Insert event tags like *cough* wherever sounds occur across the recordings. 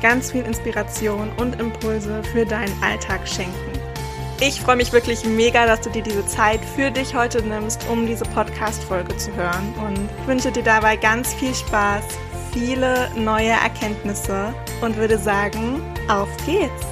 ganz viel Inspiration und Impulse für deinen Alltag schenken. Ich freue mich wirklich mega, dass du dir diese Zeit für dich heute nimmst, um diese Podcast-Folge zu hören und wünsche dir dabei ganz viel Spaß, viele neue Erkenntnisse und würde sagen, auf geht's!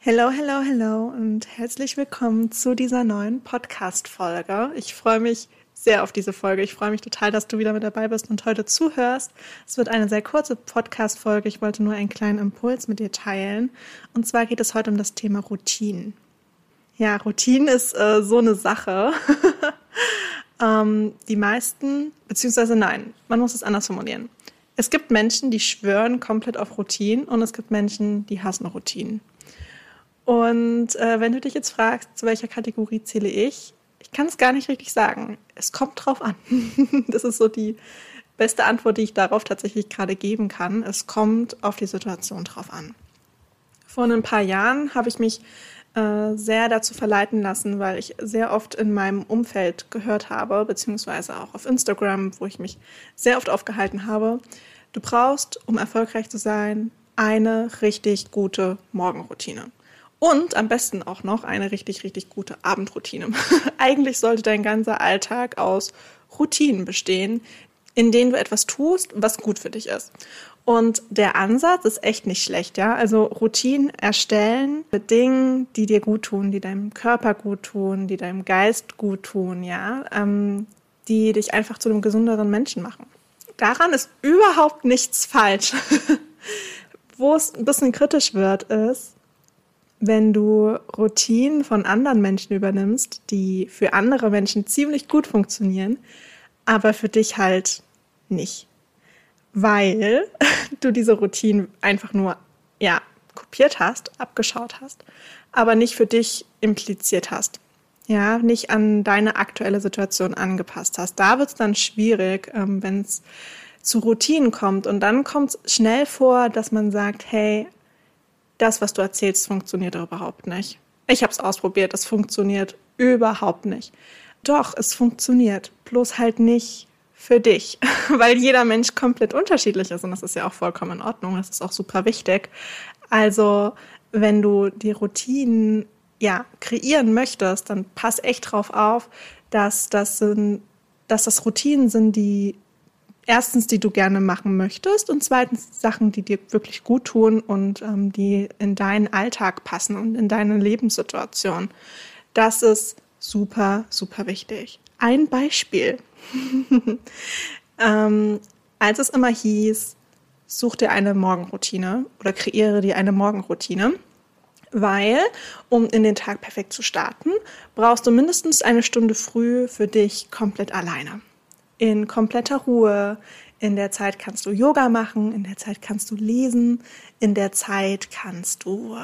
Hello, hello, hello und herzlich willkommen zu dieser neuen Podcast-Folge. Ich freue mich sehr auf diese Folge. Ich freue mich total, dass du wieder mit dabei bist und heute zuhörst. Es wird eine sehr kurze Podcast-Folge. Ich wollte nur einen kleinen Impuls mit dir teilen. Und zwar geht es heute um das Thema Routinen. Ja, Routinen ist äh, so eine Sache. *laughs* ähm, die meisten, beziehungsweise nein, man muss es anders formulieren. Es gibt Menschen, die schwören komplett auf Routinen und es gibt Menschen, die hassen Routinen. Und äh, wenn du dich jetzt fragst, zu welcher Kategorie zähle ich, ich kann es gar nicht richtig sagen. Es kommt drauf an. *laughs* das ist so die beste Antwort, die ich darauf tatsächlich gerade geben kann. Es kommt auf die Situation drauf an. Vor ein paar Jahren habe ich mich äh, sehr dazu verleiten lassen, weil ich sehr oft in meinem Umfeld gehört habe, beziehungsweise auch auf Instagram, wo ich mich sehr oft aufgehalten habe. Du brauchst, um erfolgreich zu sein, eine richtig gute Morgenroutine. Und am besten auch noch eine richtig, richtig gute Abendroutine. *laughs* Eigentlich sollte dein ganzer Alltag aus Routinen bestehen, in denen du etwas tust, was gut für dich ist. Und der Ansatz ist echt nicht schlecht, ja. Also Routinen erstellen mit Dingen, die dir gut tun, die deinem Körper gut tun, die deinem Geist gut tun, ja, ähm, die dich einfach zu einem gesünderen Menschen machen. Daran ist überhaupt nichts falsch. *laughs* Wo es ein bisschen kritisch wird, ist, wenn du Routinen von anderen Menschen übernimmst, die für andere Menschen ziemlich gut funktionieren, aber für dich halt nicht. Weil *laughs* du diese Routinen einfach nur, ja, kopiert hast, abgeschaut hast, aber nicht für dich impliziert hast. Ja, nicht an deine aktuelle Situation angepasst hast. Da wird es dann schwierig, ähm, wenn es zu Routinen kommt. Und dann kommt es schnell vor, dass man sagt, hey, das, was du erzählst, funktioniert überhaupt nicht. Ich habe es ausprobiert, es funktioniert überhaupt nicht. Doch, es funktioniert, bloß halt nicht für dich, *laughs* weil jeder Mensch komplett unterschiedlich ist und das ist ja auch vollkommen in Ordnung, das ist auch super wichtig. Also, wenn du die Routinen ja kreieren möchtest, dann pass echt drauf auf, dass das sind, dass das Routinen sind, die erstens, die du gerne machen möchtest und zweitens Sachen, die dir wirklich gut tun und ähm, die in deinen Alltag passen und in deine Lebenssituation. Das ist super, super wichtig. Ein Beispiel. *laughs* ähm, als es immer hieß, such dir eine Morgenroutine oder kreiere dir eine Morgenroutine, weil, um in den Tag perfekt zu starten, brauchst du mindestens eine Stunde früh für dich komplett alleine in kompletter Ruhe. In der Zeit kannst du Yoga machen, in der Zeit kannst du lesen, in der Zeit kannst du,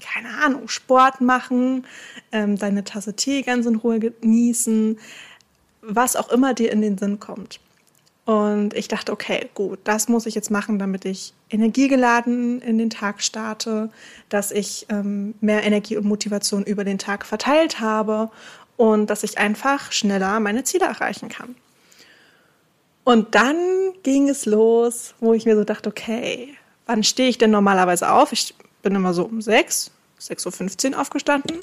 keine Ahnung, Sport machen, ähm, deine Tasse Tee ganz in Ruhe genießen, was auch immer dir in den Sinn kommt. Und ich dachte, okay, gut, das muss ich jetzt machen, damit ich energiegeladen in den Tag starte, dass ich ähm, mehr Energie und Motivation über den Tag verteilt habe und dass ich einfach schneller meine Ziele erreichen kann. Und dann ging es los, wo ich mir so dachte, okay, wann stehe ich denn normalerweise auf? Ich bin immer so um 6, 6.15 Uhr aufgestanden.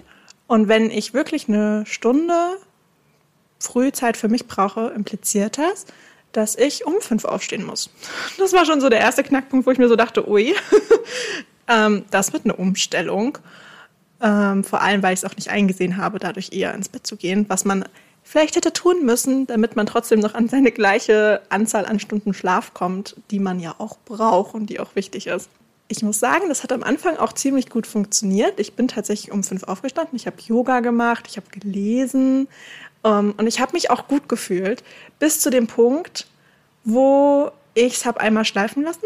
Und wenn ich wirklich eine Stunde Frühzeit für mich brauche, impliziert das, dass ich um 5 aufstehen muss. Das war schon so der erste Knackpunkt, wo ich mir so dachte, ui, *laughs* ähm, das wird eine Umstellung. Ähm, vor allem, weil ich es auch nicht eingesehen habe, dadurch eher ins Bett zu gehen, was man vielleicht hätte tun müssen, damit man trotzdem noch an seine gleiche Anzahl an Stunden Schlaf kommt, die man ja auch braucht und die auch wichtig ist. Ich muss sagen, das hat am Anfang auch ziemlich gut funktioniert. Ich bin tatsächlich um fünf aufgestanden, ich habe Yoga gemacht, ich habe gelesen ähm, und ich habe mich auch gut gefühlt, bis zu dem Punkt, wo ich es habe einmal schleifen lassen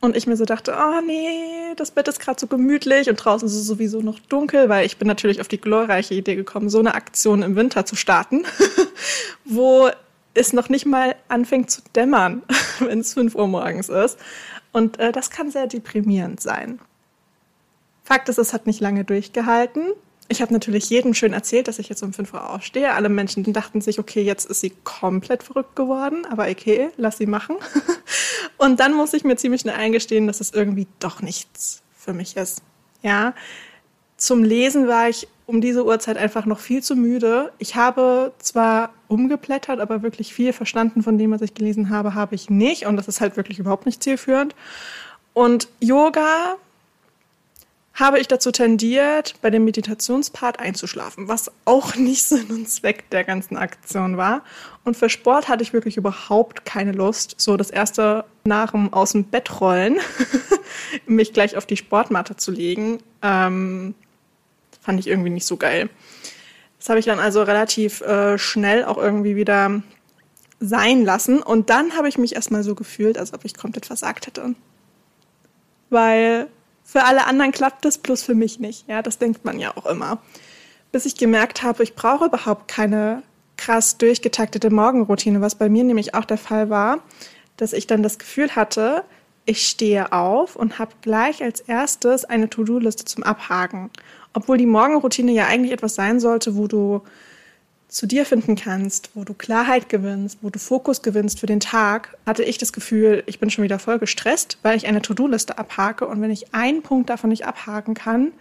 und ich mir so dachte, oh nee, das Bett ist gerade so gemütlich und draußen ist es sowieso noch dunkel, weil ich bin natürlich auf die glorreiche Idee gekommen, so eine Aktion im Winter zu starten, *laughs* wo es noch nicht mal anfängt zu dämmern, *laughs* wenn es 5 Uhr morgens ist. Und äh, das kann sehr deprimierend sein. Fakt ist, es hat nicht lange durchgehalten. Ich habe natürlich jedem schön erzählt, dass ich jetzt um 5 Uhr aufstehe. Alle Menschen dachten sich, okay, jetzt ist sie komplett verrückt geworden, aber okay, lass sie machen. *laughs* Und dann muss ich mir ziemlich schnell eingestehen, dass es irgendwie doch nichts für mich ist. Ja, zum Lesen war ich um diese Uhrzeit einfach noch viel zu müde. Ich habe zwar umgeblättert, aber wirklich viel verstanden von dem, was ich gelesen habe, habe ich nicht. Und das ist halt wirklich überhaupt nicht zielführend. Und Yoga habe ich dazu tendiert, bei dem Meditationspart einzuschlafen, was auch nicht *laughs* Sinn und Zweck der ganzen Aktion war. Und für Sport hatte ich wirklich überhaupt keine Lust, so das erste nach dem aus dem Bett rollen, *laughs* mich gleich auf die Sportmatte zu legen, ähm, fand ich irgendwie nicht so geil. Das habe ich dann also relativ äh, schnell auch irgendwie wieder sein lassen. Und dann habe ich mich erstmal so gefühlt, als ob ich komplett versagt hätte. Weil für alle anderen klappt es, plus für mich nicht. Ja, das denkt man ja auch immer. Bis ich gemerkt habe, ich brauche überhaupt keine krass durchgetaktete Morgenroutine, was bei mir nämlich auch der Fall war, dass ich dann das Gefühl hatte, ich stehe auf und habe gleich als erstes eine To-Do-Liste zum Abhaken. Obwohl die Morgenroutine ja eigentlich etwas sein sollte, wo du zu dir finden kannst, wo du Klarheit gewinnst, wo du Fokus gewinnst für den Tag, hatte ich das Gefühl, ich bin schon wieder voll gestresst, weil ich eine To-Do-Liste abhake und wenn ich einen Punkt davon nicht abhaken kann,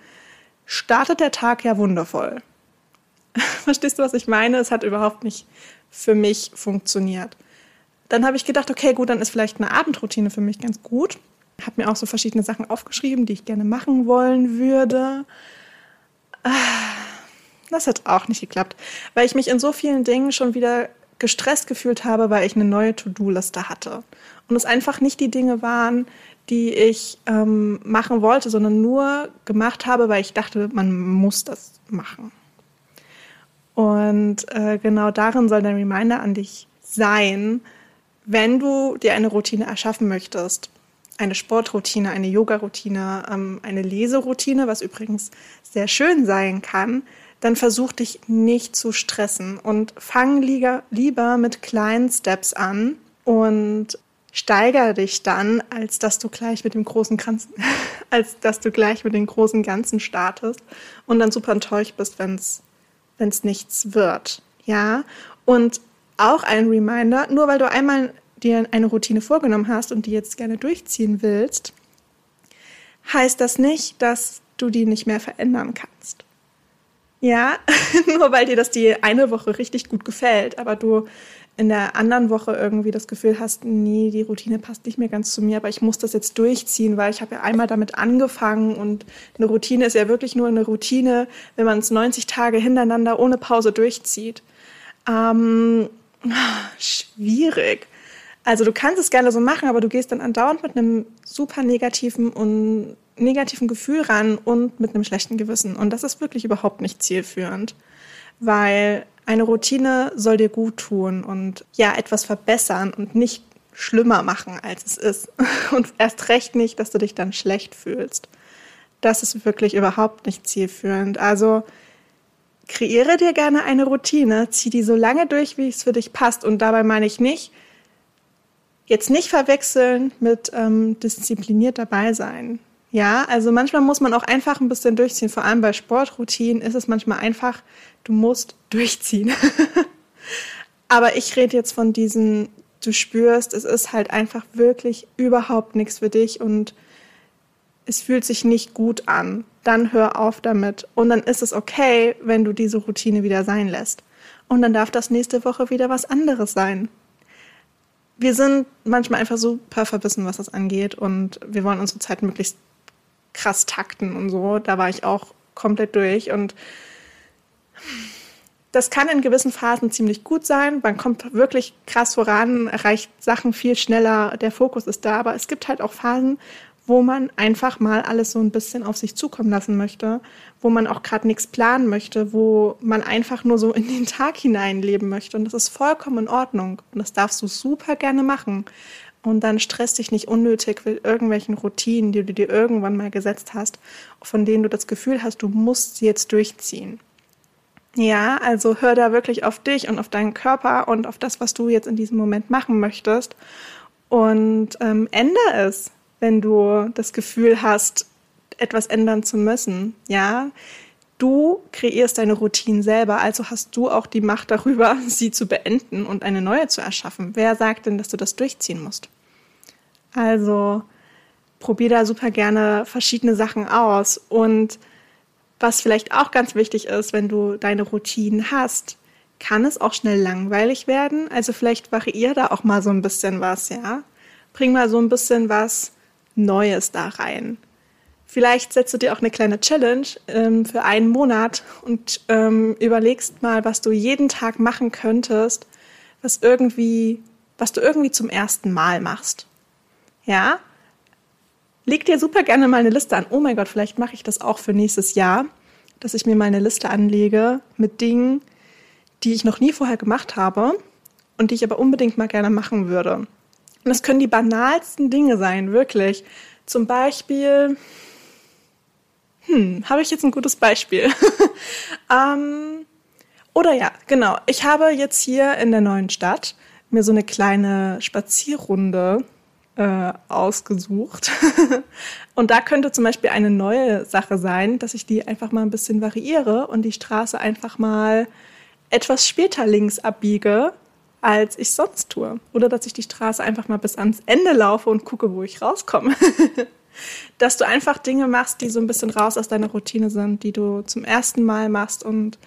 startet der Tag ja wundervoll. *laughs* Verstehst du, was ich meine? Es hat überhaupt nicht für mich funktioniert. Dann habe ich gedacht, okay, gut, dann ist vielleicht eine Abendroutine für mich ganz gut. Habe mir auch so verschiedene Sachen aufgeschrieben, die ich gerne machen wollen würde. Ah das hat auch nicht geklappt, weil ich mich in so vielen Dingen schon wieder gestresst gefühlt habe, weil ich eine neue To-Do-Liste hatte. Und es einfach nicht die Dinge waren, die ich ähm, machen wollte, sondern nur gemacht habe, weil ich dachte, man muss das machen. Und äh, genau darin soll der Reminder an dich sein, wenn du dir eine Routine erschaffen möchtest. Eine Sportroutine, eine Yoga-Routine, ähm, eine Leseroutine, was übrigens sehr schön sein kann, dann versuch dich nicht zu stressen und fang lieber mit kleinen Steps an und steiger dich dann, als dass du gleich mit dem großen Ganzen, *laughs* als dass du gleich mit dem großen Ganzen startest und dann super enttäuscht bist, wenn es nichts wird. Ja, und auch ein Reminder, nur weil du einmal dir eine Routine vorgenommen hast und die jetzt gerne durchziehen willst, heißt das nicht, dass du die nicht mehr verändern kannst. Ja, *laughs* nur weil dir das die eine Woche richtig gut gefällt, aber du in der anderen Woche irgendwie das Gefühl hast, nee, die Routine passt nicht mehr ganz zu mir, aber ich muss das jetzt durchziehen, weil ich habe ja einmal damit angefangen und eine Routine ist ja wirklich nur eine Routine, wenn man es 90 Tage hintereinander ohne Pause durchzieht. Ähm, *laughs* schwierig. Also du kannst es gerne so machen, aber du gehst dann andauernd mit einem super negativen und negativen Gefühl ran und mit einem schlechten Gewissen. Und das ist wirklich überhaupt nicht zielführend, weil eine Routine soll dir gut tun und ja, etwas verbessern und nicht schlimmer machen, als es ist. *laughs* Und erst recht nicht, dass du dich dann schlecht fühlst. Das ist wirklich überhaupt nicht zielführend. Also kreiere dir gerne eine Routine, zieh die so lange durch, wie es für dich passt. Und dabei meine ich nicht, jetzt nicht verwechseln mit ähm, diszipliniert dabei sein. Ja, also manchmal muss man auch einfach ein bisschen durchziehen. Vor allem bei Sportroutinen ist es manchmal einfach, du musst durchziehen. *laughs* Aber ich rede jetzt von diesen, du spürst, es ist halt einfach wirklich überhaupt nichts für dich und es fühlt sich nicht gut an. Dann hör auf damit. Und dann ist es okay, wenn du diese Routine wieder sein lässt. Und dann darf das nächste Woche wieder was anderes sein. Wir sind manchmal einfach super verbissen, was das angeht und wir wollen unsere Zeit möglichst krass takten und so. Da war ich auch komplett durch und das kann in gewissen Phasen ziemlich gut sein. Man kommt wirklich krass voran, erreicht Sachen viel schneller, der Fokus ist da. Aber es gibt halt auch Phasen, wo man einfach mal alles so ein bisschen auf sich zukommen lassen möchte, wo man auch gerade nichts planen möchte, wo man einfach nur so in den Tag hineinleben möchte. Und das ist vollkommen in Ordnung. Und das darfst du super gerne machen. Und dann stress dich nicht unnötig mit irgendwelchen Routinen, die du dir irgendwann mal gesetzt hast, von denen du das Gefühl hast, du musst sie jetzt durchziehen. Ja, also hör da wirklich auf dich und auf deinen Körper und auf das, was du jetzt in diesem Moment machen möchtest. Und ähm, ändere es, wenn du das Gefühl hast, etwas ändern zu müssen. Ja, du kreierst deine Routinen selber, also hast du auch die Macht darüber, *laughs* sie zu beenden und eine neue zu erschaffen. Wer sagt denn, dass du das durchziehen musst? Also probier da super gerne verschiedene Sachen aus und was vielleicht auch ganz wichtig ist, wenn du deine Routinen hast, kann es auch schnell langweilig werden. Also vielleicht variier da auch mal so ein bisschen was, ja. Bring mal so ein bisschen was Neues da rein. Vielleicht setzt du dir auch eine kleine Challenge ähm, für einen Monat und ähm, überlegst mal, was du jeden Tag machen könntest, was irgendwie, was du irgendwie zum ersten Mal machst. Ja? Leg dir super gerne mal eine Liste an. Oh mein Gott, vielleicht mache ich das auch für nächstes Jahr, dass ich mir mal eine Liste anlege mit Dingen, die ich noch nie vorher gemacht habe und die ich aber unbedingt mal gerne machen würde. Und das können die banalsten Dinge sein, wirklich. Zum Beispiel, hm, habe ich jetzt ein gutes Beispiel? *laughs* ähm, oder ja, genau. Ich habe jetzt hier in der neuen Stadt mir so eine kleine Spazierrunde äh, ausgesucht. *laughs* und da könnte zum Beispiel eine neue Sache sein, dass ich die einfach mal ein bisschen variiere und die Straße einfach mal etwas später links abbiege, als ich sonst tue. Oder dass ich die Straße einfach mal bis ans Ende laufe und gucke, wo ich rauskomme. *laughs* dass du einfach Dinge machst, die so ein bisschen raus aus deiner Routine sind, die du zum ersten Mal machst und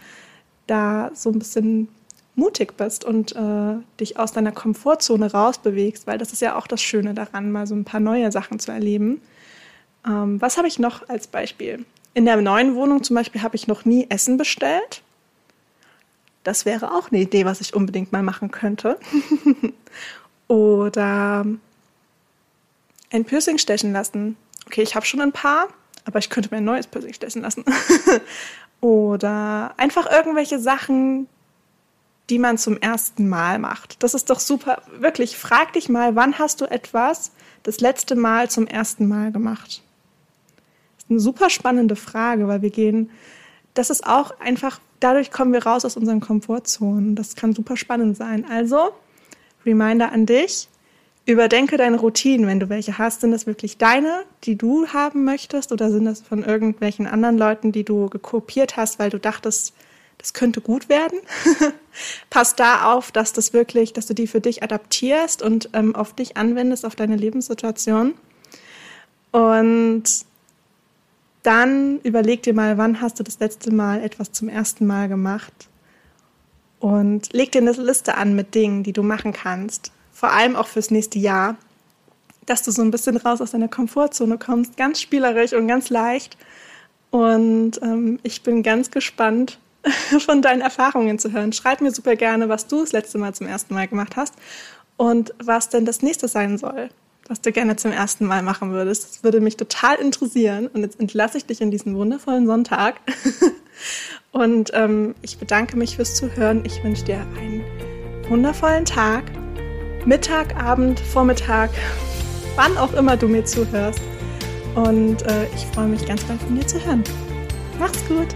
da so ein bisschen mutig bist und äh, dich aus deiner Komfortzone rausbewegst, weil das ist ja auch das Schöne daran, mal so ein paar neue Sachen zu erleben. Ähm, was habe ich noch als Beispiel? In der neuen Wohnung zum Beispiel habe ich noch nie Essen bestellt. Das wäre auch eine Idee, was ich unbedingt mal machen könnte. *laughs* Oder ein Piercing stechen lassen. Okay, ich habe schon ein paar, aber ich könnte mir ein neues Piercing stechen lassen. *laughs* Oder einfach irgendwelche Sachen, die man zum ersten Mal macht. Das ist doch super. Wirklich, frag dich mal, wann hast du etwas das letzte Mal zum ersten Mal gemacht? Das ist eine super spannende Frage, weil wir gehen, das ist auch einfach, dadurch kommen wir raus aus unseren Komfortzonen. Das kann super spannend sein. Also, Reminder an dich, Überdenke deine Routinen, wenn du welche hast. Sind das wirklich deine, die du haben möchtest, oder sind das von irgendwelchen anderen Leuten, die du gekopiert hast, weil du dachtest, das könnte gut werden? *laughs* Pass da auf, dass das wirklich, dass du die für dich adaptierst und ähm, auf dich anwendest, auf deine Lebenssituation. Und dann überleg dir mal, wann hast du das letzte Mal etwas zum ersten Mal gemacht? Und leg dir eine Liste an mit Dingen, die du machen kannst vor allem auch fürs nächste Jahr, dass du so ein bisschen raus aus deiner Komfortzone kommst, ganz spielerisch und ganz leicht. Und ähm, ich bin ganz gespannt, *laughs* von deinen Erfahrungen zu hören. Schreib mir super gerne, was du das letzte Mal zum ersten Mal gemacht hast und was denn das nächste sein soll, was du gerne zum ersten Mal machen würdest. Das würde mich total interessieren. Und jetzt entlasse ich dich in diesen wundervollen Sonntag. *laughs* und ähm, ich bedanke mich fürs Zuhören. Ich wünsche dir einen wundervollen Tag Mittag, Abend, Vormittag, *laughs* wann auch immer du mir zuhörst. Und äh, ich freue mich ganz bald von dir zu hören. Mach's gut!